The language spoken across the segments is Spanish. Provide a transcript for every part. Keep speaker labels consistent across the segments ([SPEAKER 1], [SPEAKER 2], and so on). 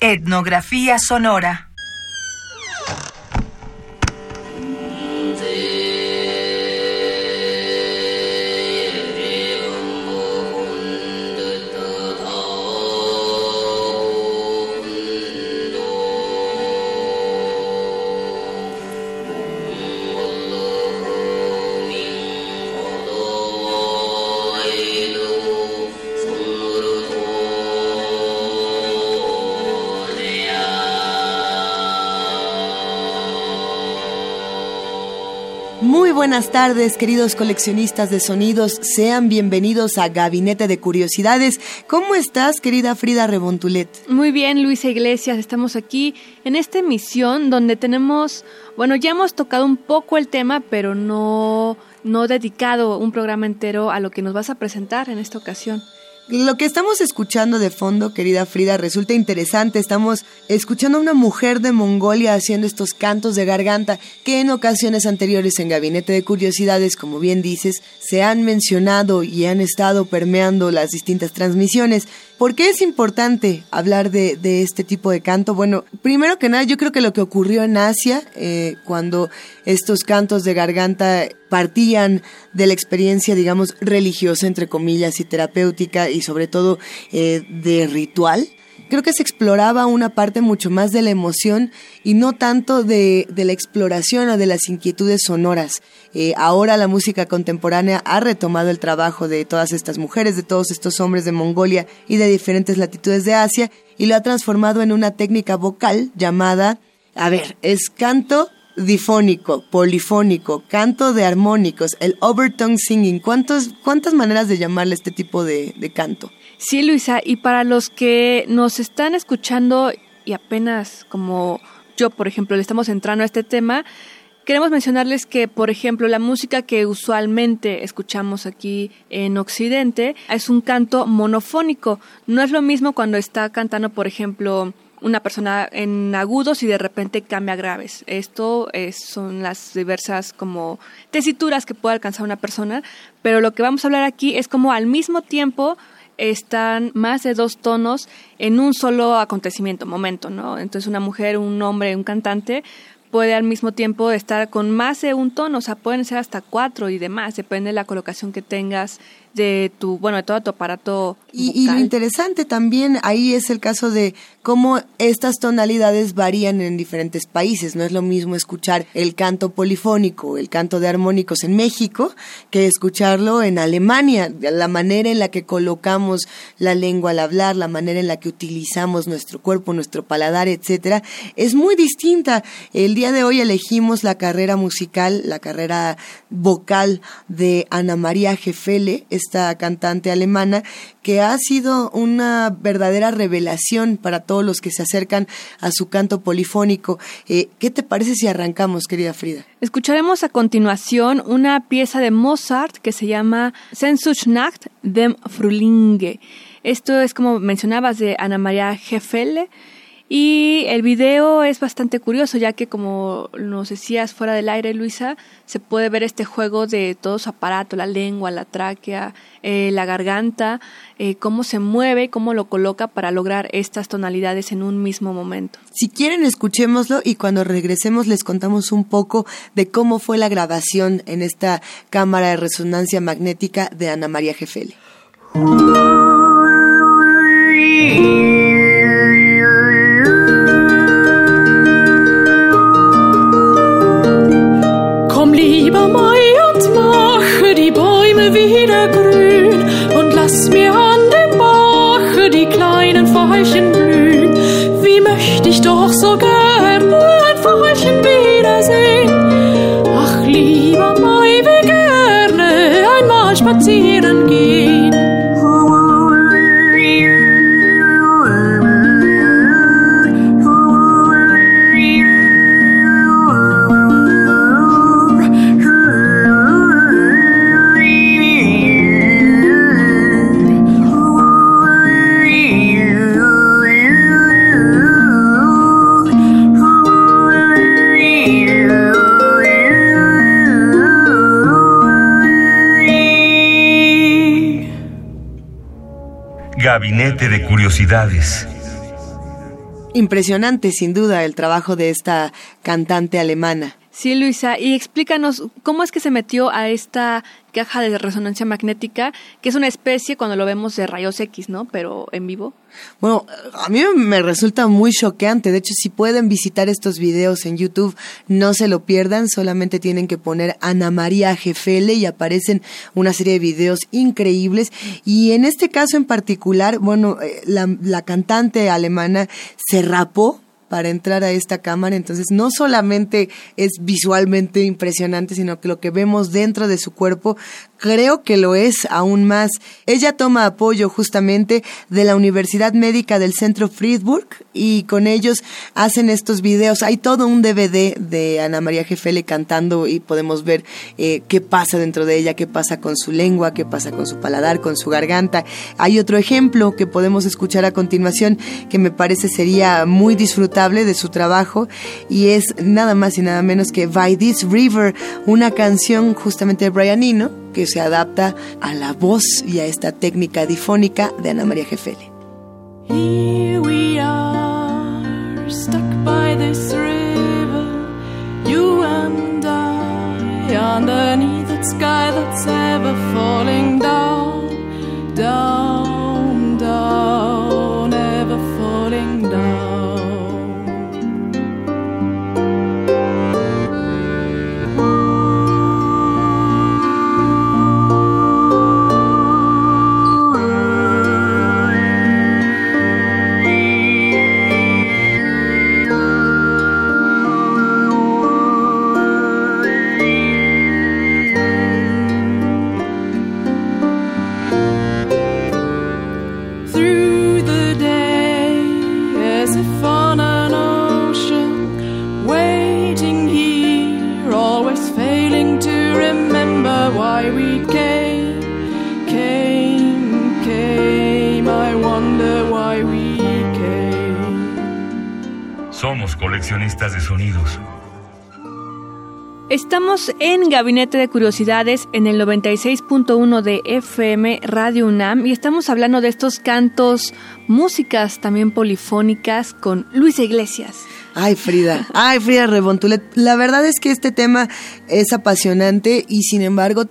[SPEAKER 1] Etnografía sonora.
[SPEAKER 2] Buenas tardes, queridos coleccionistas de sonidos. Sean bienvenidos a Gabinete de Curiosidades. ¿Cómo estás, querida Frida Rebontulet?
[SPEAKER 3] Muy bien, Luisa Iglesias, estamos aquí en esta emisión donde tenemos, bueno, ya hemos tocado un poco el tema, pero no, no dedicado un programa entero a lo que nos vas a presentar en esta ocasión.
[SPEAKER 2] Lo que estamos escuchando de fondo, querida Frida, resulta interesante. Estamos escuchando a una mujer de Mongolia haciendo estos cantos de garganta que en ocasiones anteriores en Gabinete de Curiosidades, como bien dices, se han mencionado y han estado permeando las distintas transmisiones. ¿Por qué es importante hablar de, este tipo de canto? Bueno, primero que nada, yo creo que lo que ocurrió en Asia, eh, cuando estos cantos de garganta partían de la experiencia, digamos, religiosa, entre comillas, y terapéutica, y sobre todo eh, de ritual, creo que se exploraba una parte mucho más de la emoción y no tanto de, de la exploración o de las inquietudes sonoras. Eh, ahora la música contemporánea ha retomado el trabajo de todas estas mujeres, de todos estos hombres de Mongolia y de diferentes latitudes de Asia y lo ha transformado en una técnica vocal llamada, a ver, es canto difónico, polifónico, canto de armónicos, el overtone singing. ¿Cuántos, ¿Cuántas maneras de llamarle este tipo de, de canto?
[SPEAKER 3] Sí, Luisa, y para los que nos están escuchando y apenas como yo, por ejemplo, le estamos entrando a este tema, queremos mencionarles que, por ejemplo, la música que usualmente escuchamos aquí en Occidente es un canto monofónico. No es lo mismo cuando está cantando, por ejemplo, una persona en agudos y de repente cambia a graves. Esto es, son las diversas como tesituras que puede alcanzar una persona, pero lo que vamos a hablar aquí es como al mismo tiempo están más de dos tonos en un solo acontecimiento, momento, ¿no? Entonces una mujer, un hombre, un cantante puede al mismo tiempo estar con más de un tono, o sea, pueden ser hasta cuatro y demás, depende de la colocación que tengas de tu, bueno, de todo tu aparato.
[SPEAKER 2] Y, y, lo interesante también ahí es el caso de cómo estas tonalidades varían en diferentes países. No es lo mismo escuchar el canto polifónico, el canto de armónicos en México, que escucharlo en Alemania. La manera en la que colocamos la lengua al hablar, la manera en la que utilizamos nuestro cuerpo, nuestro paladar, etcétera, es muy distinta. El día de hoy elegimos la carrera musical, la carrera vocal de Ana María Jefele, esta cantante alemana, que ha sido una verdadera revelación para todos los que se acercan a su canto polifónico. Eh, ¿Qué te parece si arrancamos, querida Frida?
[SPEAKER 3] Escucharemos a continuación una pieza de Mozart que se llama Sehnsuchtsnacht dem Frühlinge. Esto es como mencionabas de Ana María Jefele. Y el video es bastante curioso, ya que como nos decías fuera del aire, Luisa, se puede ver este juego de todo su aparato, la lengua, la tráquea, eh, la garganta, eh, cómo se mueve, cómo lo coloca para lograr estas tonalidades en un mismo momento.
[SPEAKER 2] Si quieren, escuchémoslo y cuando regresemos les contamos un poco de cómo fue la grabación en esta cámara de resonancia magnética de Ana María Jefele.
[SPEAKER 4] ziehen geht.
[SPEAKER 5] Gabinete de Curiosidades.
[SPEAKER 2] Impresionante, sin duda, el trabajo de esta cantante alemana.
[SPEAKER 3] Sí, Luisa, y explícanos cómo es que se metió a esta caja de resonancia magnética, que es una especie cuando lo vemos de rayos X, ¿no? Pero en vivo.
[SPEAKER 2] Bueno, a mí me resulta muy choqueante. De hecho, si pueden visitar estos videos en YouTube, no se lo pierdan. Solamente tienen que poner Ana María Jefele y aparecen una serie de videos increíbles. Y en este caso en particular, bueno, eh, la, la cantante alemana se rapó para entrar a esta cámara. Entonces, no solamente es visualmente impresionante, sino que lo que vemos dentro de su cuerpo creo que lo es aún más. Ella toma apoyo justamente de la Universidad Médica del Centro Friedburg y con ellos hacen estos videos. Hay todo un DVD de Ana María Jefele cantando y podemos ver eh, qué pasa dentro de ella, qué pasa con su lengua, qué pasa con su paladar, con su garganta. Hay otro ejemplo que podemos escuchar a continuación que me parece sería muy disfrutable de su trabajo y es nada más y nada menos que By This River, una canción justamente de Brian Eno que se adapta a la voz y a esta técnica difónica de Ana María Jefele.
[SPEAKER 4] That's ever falling down,
[SPEAKER 3] Estamos en Gabinete de Curiosidades en el 96.1 de FM Radio UNAM y estamos hablando de estos cantos, músicas también polifónicas con Luisa Iglesias.
[SPEAKER 2] Ay, Frida, ay, Frida Rebontulet. La verdad es que este tema es apasionante y sin embargo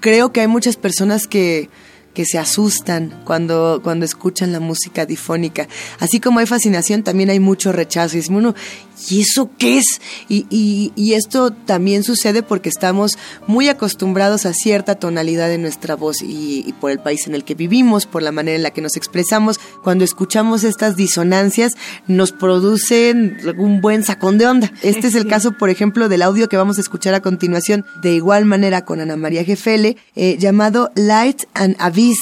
[SPEAKER 2] creo que hay muchas personas que, que se asustan cuando, cuando escuchan la música difónica. Así como hay fascinación, también hay mucho rechazo. Y ¿y eso qué es? Y, y, y esto también sucede porque estamos muy acostumbrados a cierta tonalidad de nuestra voz y, y por el país en el que vivimos, por la manera en la que nos expresamos. Cuando escuchamos estas disonancias, nos producen un buen sacón de onda. Este es el caso, por ejemplo, del audio que vamos a escuchar a continuación, de igual manera con Ana María Jefele, eh, llamado Light and Abyss.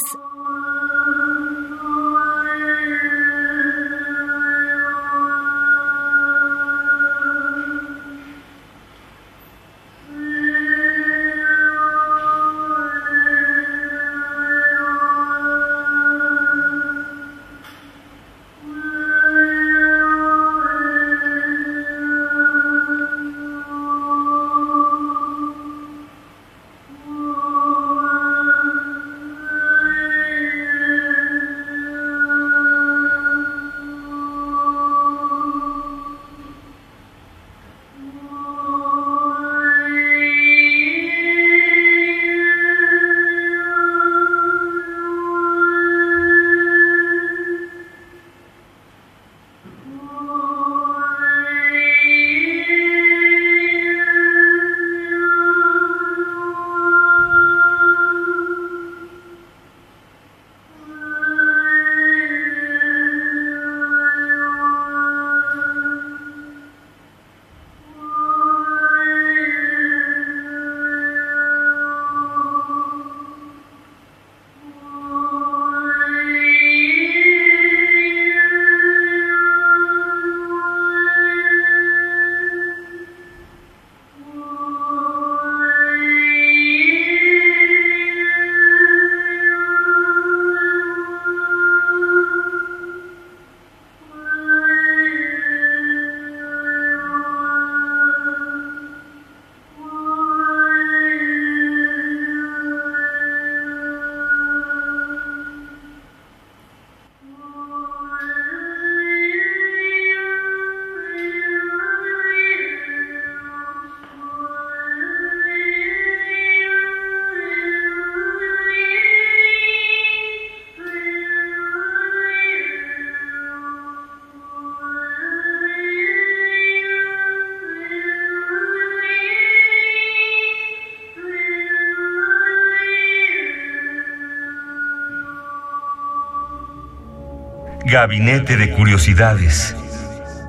[SPEAKER 5] Gabinete de Curiosidades.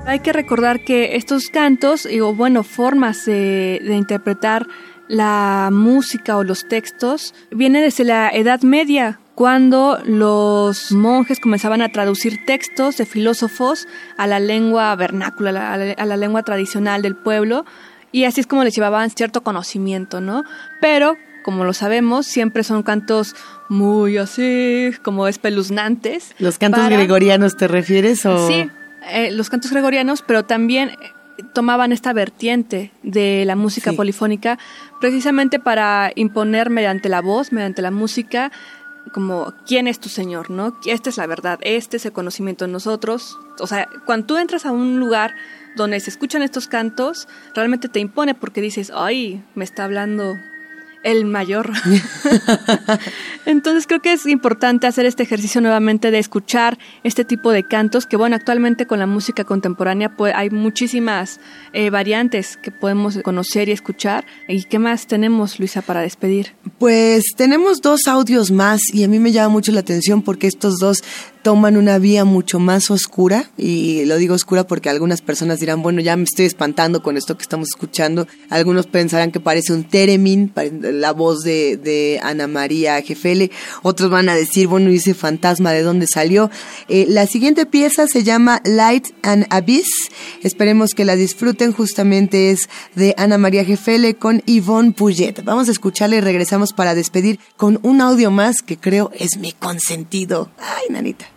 [SPEAKER 3] Hay que recordar que estos cantos, o bueno, formas de, de interpretar la música o los textos, vienen desde la Edad Media, cuando los monjes comenzaban a traducir textos de filósofos a la lengua vernácula, a la, lengua tradicional del pueblo, y así es como les llevaban cierto conocimiento, ¿no? Pero, como lo sabemos, siempre son cantos muy así, como espeluznantes.
[SPEAKER 2] ¿Los cantos gregorianos te refieres o...?
[SPEAKER 3] Sí, eh, los cantos gregorianos, pero también eh, tomaban esta vertiente de la música polifónica precisamente para imponer mediante la voz, mediante la música, como quién es tu Señor, ¿no? Esta es la verdad, este es el conocimiento de nosotros. O sea, cuando tú entras a un lugar donde se escuchan estos cantos, realmente te impone porque dices, ay, me está hablando el mayor. Entonces creo que es importante hacer este ejercicio nuevamente de escuchar este tipo de cantos, que bueno, actualmente con la música contemporánea pues, hay muchísimas eh, variantes que podemos conocer y escuchar. ¿Y qué más tenemos, Luisa, para despedir?
[SPEAKER 2] Pues tenemos dos audios más y a mí me llama mucho la atención porque estos dos toman una vía mucho más oscura y lo digo oscura porque algunas personas dirán, bueno, ya me estoy espantando con esto que estamos escuchando. Algunos pensarán que parece un teremin, la voz de, Ana María Jefele. Otros van a decir, bueno, dice fantasma, ¿de dónde salió? Eh, la siguiente pieza se llama Light and Abyss. Esperemos que la disfruten. Justamente es de Ana María Jefele con Yvonne Puget. Vamos a escucharla y regresamos para despedir con un audio más que creo es mi consentido. Ay, nanita.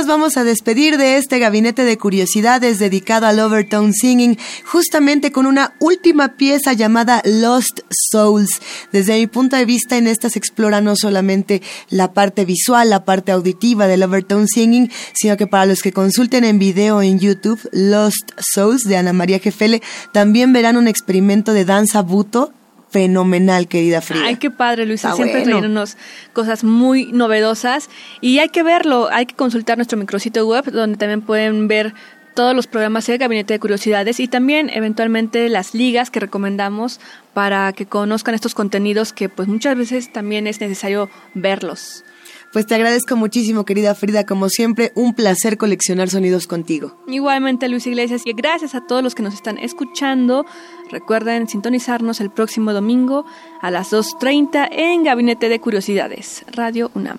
[SPEAKER 2] Nos vamos a despedir de este gabinete de curiosidades dedicado al Overtone Singing, justamente con una última pieza llamada Lost Souls. Desde mi punto de vista, en esta se explora no solamente la parte visual, la parte auditiva del Overtone Singing, sino que para los que consulten en video en YouTube, Lost Souls de Ana María Jefele, también verán un experimento de danza buto fenomenal, querida Frida.
[SPEAKER 3] Ay, qué padre, Luisa. Siempre bueno. cosas muy novedosas. Y hay que verlo, hay que consultar nuestro micrositio web, donde también pueden ver todos los programas del Gabinete de Curiosidades y también eventualmente las ligas que recomendamos para que conozcan estos contenidos que pues muchas veces también es necesario verlos.
[SPEAKER 2] Pues te agradezco muchísimo, querida Frida. Como siempre, un placer coleccionar sonidos contigo.
[SPEAKER 3] Igualmente, Luis Iglesias, y gracias a todos los que nos están escuchando. Recuerden sintonizarnos el próximo domingo a las 2.30 en Gabinete de Curiosidades, Radio UNAM.